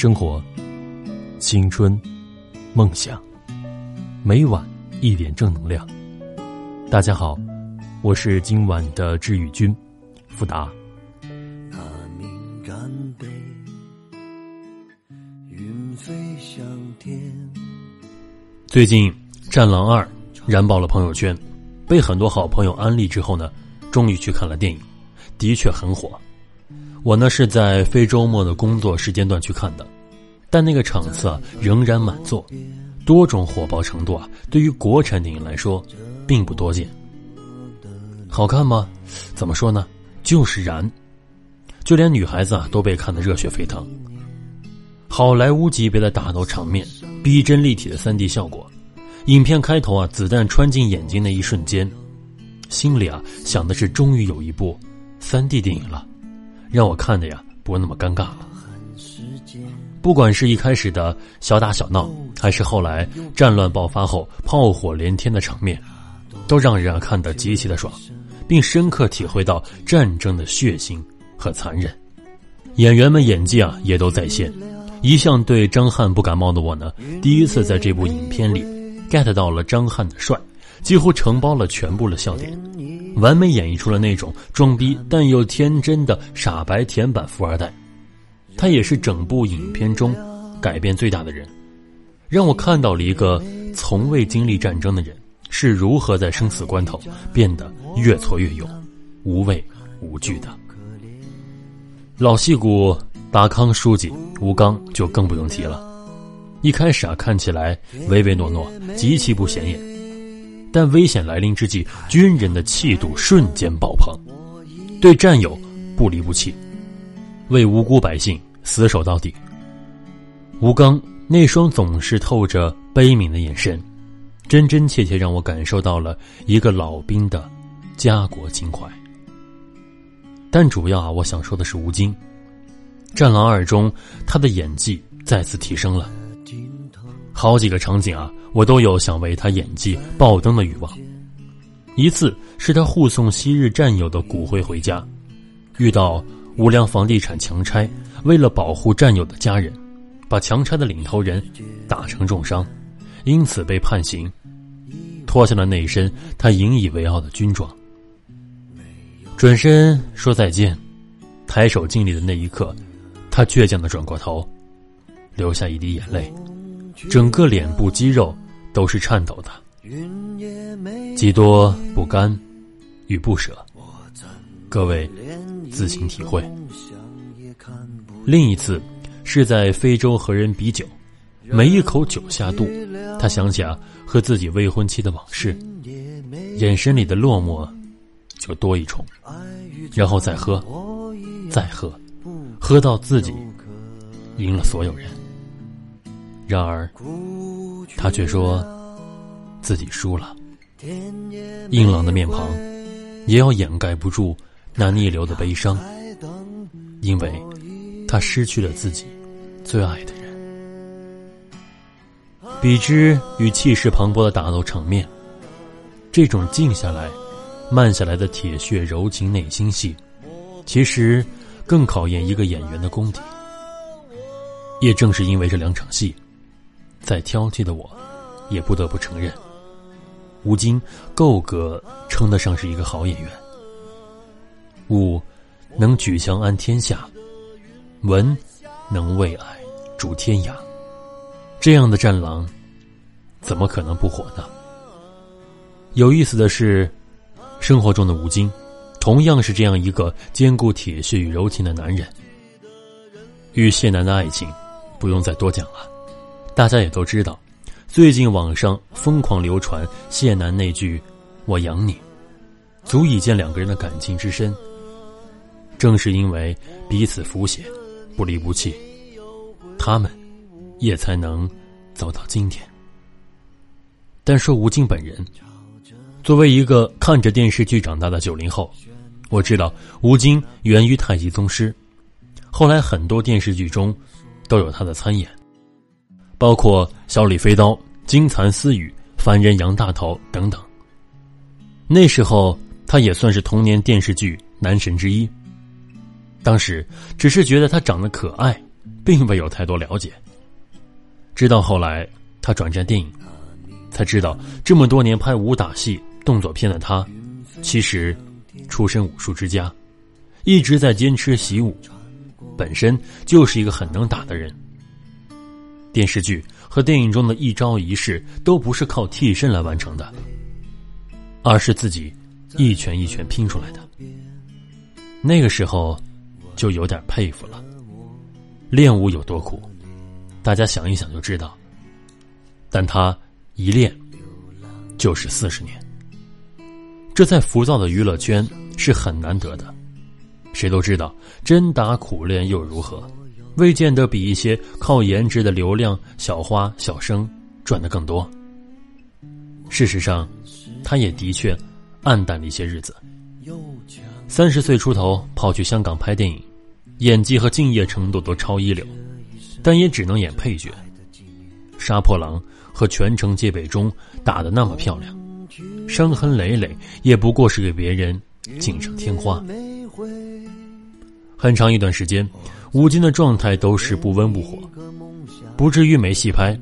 生活、青春、梦想，每晚一点正能量。大家好，我是今晚的治愈君，福达。那敏感被云飞向天。最近《战狼二》燃爆了朋友圈，被很多好朋友安利之后呢，终于去看了电影，的确很火。我呢是在非周末的工作时间段去看的，但那个场次啊仍然满座，多种火爆程度啊，对于国产电影来说并不多见。好看吗？怎么说呢？就是燃，就连女孩子啊都被看得热血沸腾。好莱坞级别的打斗场面，逼真立体的三 D 效果，影片开头啊子弹穿进眼睛那一瞬间，心里啊想的是终于有一部三 D 电影了。让我看的呀，不那么尴尬了。不管是一开始的小打小闹，还是后来战乱爆发后炮火连天的场面，都让人看得极其的爽，并深刻体会到战争的血腥和残忍。演员们演技啊也都在线。一向对张翰不感冒的我呢，第一次在这部影片里 get 到了张翰的帅，几乎承包了全部的笑点。完美演绎出了那种装逼但又天真的傻白甜版富二代，他也是整部影片中改变最大的人，让我看到了一个从未经历战争的人是如何在生死关头变得越挫越勇、无畏无惧的。老戏骨达康书记吴刚就更不用提了，一开始啊看起来唯唯诺诺，极其不显眼。但危险来临之际，军人的气度瞬间爆棚，对战友不离不弃，为无辜百姓死守到底。吴刚那双总是透着悲悯的眼神，真真切切让我感受到了一个老兵的家国情怀。但主要啊，我想说的是吴京，《战狼二》中他的演技再次提升了。好几个场景啊，我都有想为他演技爆灯的欲望。一次是他护送昔日战友的骨灰回家，遇到无良房地产强拆，为了保护战友的家人，把强拆的领头人打成重伤，因此被判刑，脱下了那一身他引以为傲的军装，转身说再见，抬手敬礼的那一刻，他倔强的转过头，流下一滴眼泪。整个脸部肌肉都是颤抖的，几多不甘与不舍，各位自行体会。另一次是在非洲和人比酒，每一口酒下肚，他想起啊和自己未婚妻的往事，眼神里的落寞就多一重，然后再喝，再喝，喝到自己赢了所有人。然而，他却说自己输了。硬朗的面庞也要掩盖不住那逆流的悲伤，因为他失去了自己最爱的人。比之与气势磅礴的打斗场面，这种静下来、慢下来的铁血柔情内心戏，其实更考验一个演员的功底。也正是因为这两场戏。再挑剔的我，也不得不承认，吴京够格称得上是一个好演员。武能举枪安天下，文能为爱逐天涯，这样的战狼，怎么可能不火呢？有意思的是，生活中的吴京，同样是这样一个兼顾铁血与柔情的男人。与谢楠的爱情，不用再多讲了。大家也都知道，最近网上疯狂流传谢楠那句“我养你”，足以见两个人的感情之深。正是因为彼此扶携、不离不弃，他们也才能走到今天。但说吴京本人，作为一个看着电视剧长大的九零后，我知道吴京源于太极宗师，后来很多电视剧中都有他的参演。包括《小李飞刀》《金蚕丝雨》《凡人杨大头》等等。那时候他也算是童年电视剧男神之一。当时只是觉得他长得可爱，并未有太多了解。直到后来他转战电影，才知道这么多年拍武打戏、动作片的他，其实出身武术之家，一直在坚持习武，本身就是一个很能打的人。电视剧和电影中的一招一式都不是靠替身来完成的，而是自己一拳一拳拼出来的。那个时候，就有点佩服了。练武有多苦？大家想一想就知道，但他一练就是四十年，这在浮躁的娱乐圈是很难得的。谁都知道，真打苦练又如何？未见得比一些靠颜值的流量小花小生赚的更多。事实上，他也的确暗淡了一些日子。三十岁出头跑去香港拍电影，演技和敬业程度都超一流。但也只能演配角，杀破狼和全城戒备中打的那么漂亮，伤痕累累也不过是给别人锦上添花。很长一段时间，吴京的状态都是不温不火，不至于没戏拍，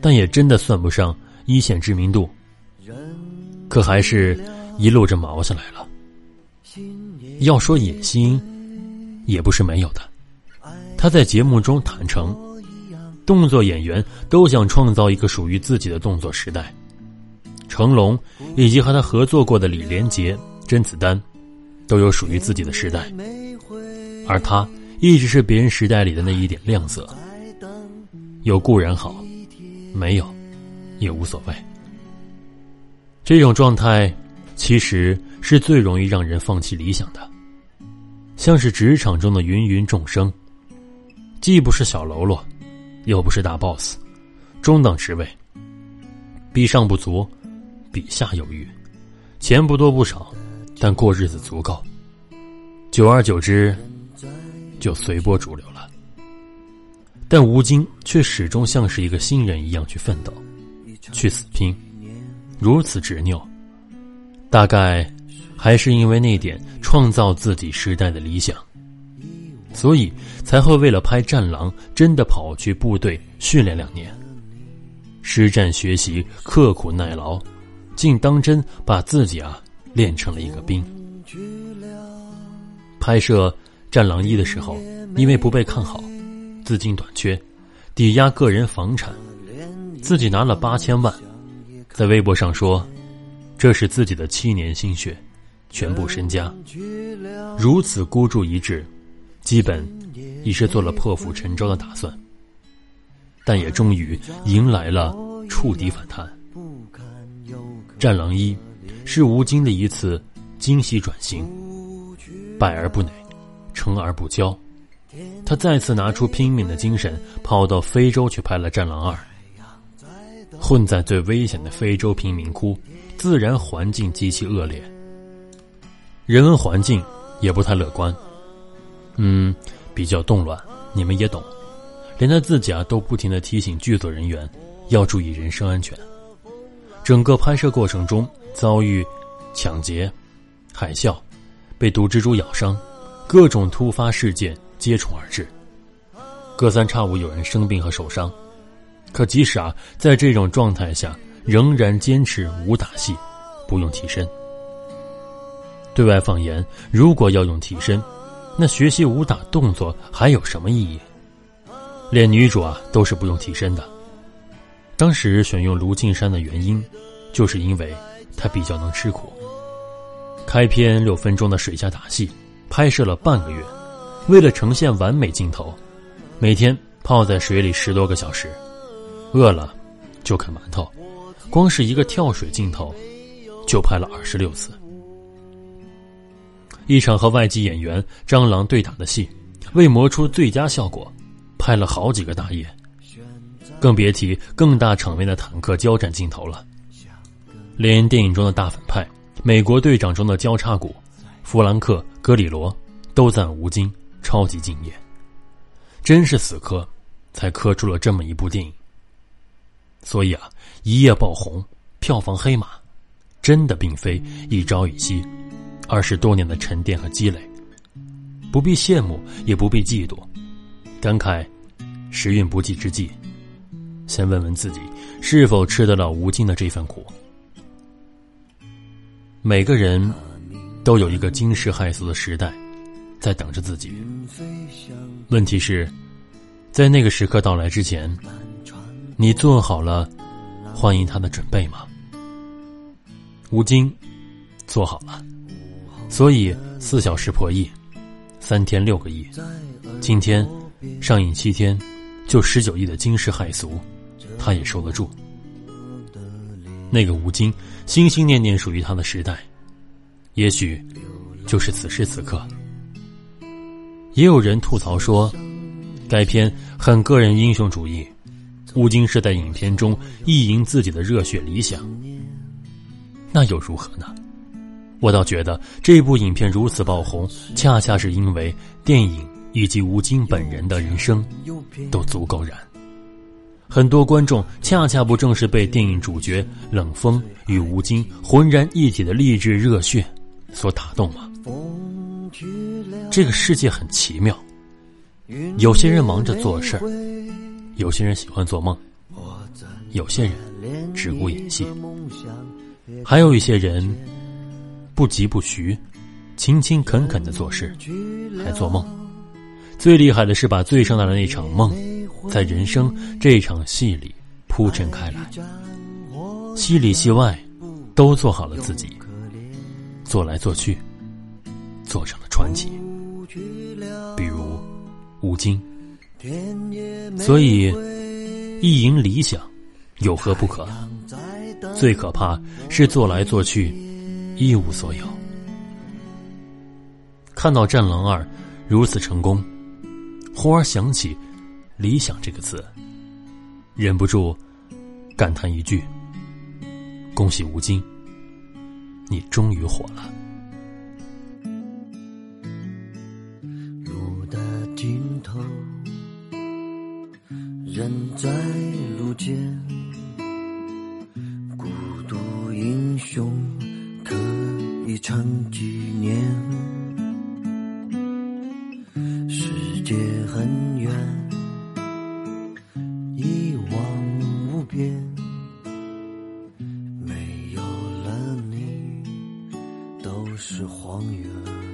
但也真的算不上一线知名度。可还是一路这么熬下来了。要说野心，也不是没有的。他在节目中坦诚，动作演员都想创造一个属于自己的动作时代。成龙以及和他合作过的李连杰、甄子丹，都有属于自己的时代，而他一直是别人时代里的那一点亮色。有固然好，没有也无所谓。这种状态其实是最容易让人放弃理想的，像是职场中的芸芸众生。既不是小喽啰，又不是大 boss，中等职位。比上不足，比下有余，钱不多不少，但过日子足够。久而久之，就随波逐流了。但吴京却始终像是一个新人一样去奋斗，去死拼，如此执拗。大概还是因为那点创造自己时代的理想。所以才会为了拍《战狼》，真的跑去部队训练两年，实战学习，刻苦耐劳，竟当真把自己啊练成了一个兵。拍摄《战狼一》的时候，因为不被看好，资金短缺，抵押个人房产，自己拿了八千万，在微博上说，这是自己的七年心血，全部身家，如此孤注一掷。基本已是做了破釜沉舟的打算，但也终于迎来了触底反弹。战狼一是吴京的一次惊喜转型，败而不馁，成而不骄。他再次拿出拼命的精神，跑到非洲去拍了《战狼二》。混在最危险的非洲贫民窟，自然环境极其恶劣，人文环境也不太乐观。嗯，比较动乱，你们也懂。连他自己啊，都不停的提醒剧组人员要注意人身安全。整个拍摄过程中遭遇抢劫、海啸、被毒蜘蛛咬伤，各种突发事件接踵而至。隔三差五有人生病和受伤，可即使啊在这种状态下，仍然坚持武打戏，不用替身。对外放言，如果要用替身。那学习武打动作还有什么意义？连女主啊都是不用替身的。当时选用卢靖姗的原因，就是因为她比较能吃苦。开篇六分钟的水下打戏，拍摄了半个月，为了呈现完美镜头，每天泡在水里十多个小时，饿了就啃馒头，光是一个跳水镜头，就拍了二十六次。一场和外籍演员蟑螂对打的戏，为磨出最佳效果，拍了好几个大夜，更别提更大场面的坦克交战镜头了。连电影中的大反派美国队长中的交叉骨弗兰克·格里罗都赞吴京超级敬业，真是死磕，才磕出了这么一部电影。所以啊，一夜爆红，票房黑马，真的并非一朝一夕。二十多年的沉淀和积累，不必羡慕，也不必嫉妒，感慨时运不济之际，先问问自己是否吃得了吴京的这份苦。每个人都有一个惊世骇俗的时代，在等着自己。问题是，在那个时刻到来之前，你做好了欢迎他的准备吗？吴京做好了，所以四小时破亿，三天六个亿，今天上映七天就十九亿的惊世骇俗，他也受得住。那个吴京心心念念属于他的时代，也许就是此时此刻。也有人吐槽说，该片很个人英雄主义，吴京是在影片中意淫自己的热血理想。那又如何呢？我倒觉得这部影片如此爆红，恰恰是因为电影以及吴京本人的人生都足够燃。很多观众恰恰不正是被电影主角冷锋与吴京浑然一体的励志热血所打动吗？这个世界很奇妙，有些人忙着做事儿，有些人喜欢做梦，有些人只顾演戏。还有一些人不疾不徐，勤勤恳恳的做事，还做梦。最厉害的是把最盛大的那场梦，在人生这场戏里铺陈开来，戏里戏外都做好了自己，做来做去，做成了传奇。比如吴京，所以意淫理想有何不可？最可怕是做来做去一无所有。看到《战狼二》如此成功，忽而想起“理想”这个词，忍不住感叹一句：“恭喜吴京，你终于火了。”路的尽头，人在路间。是荒原。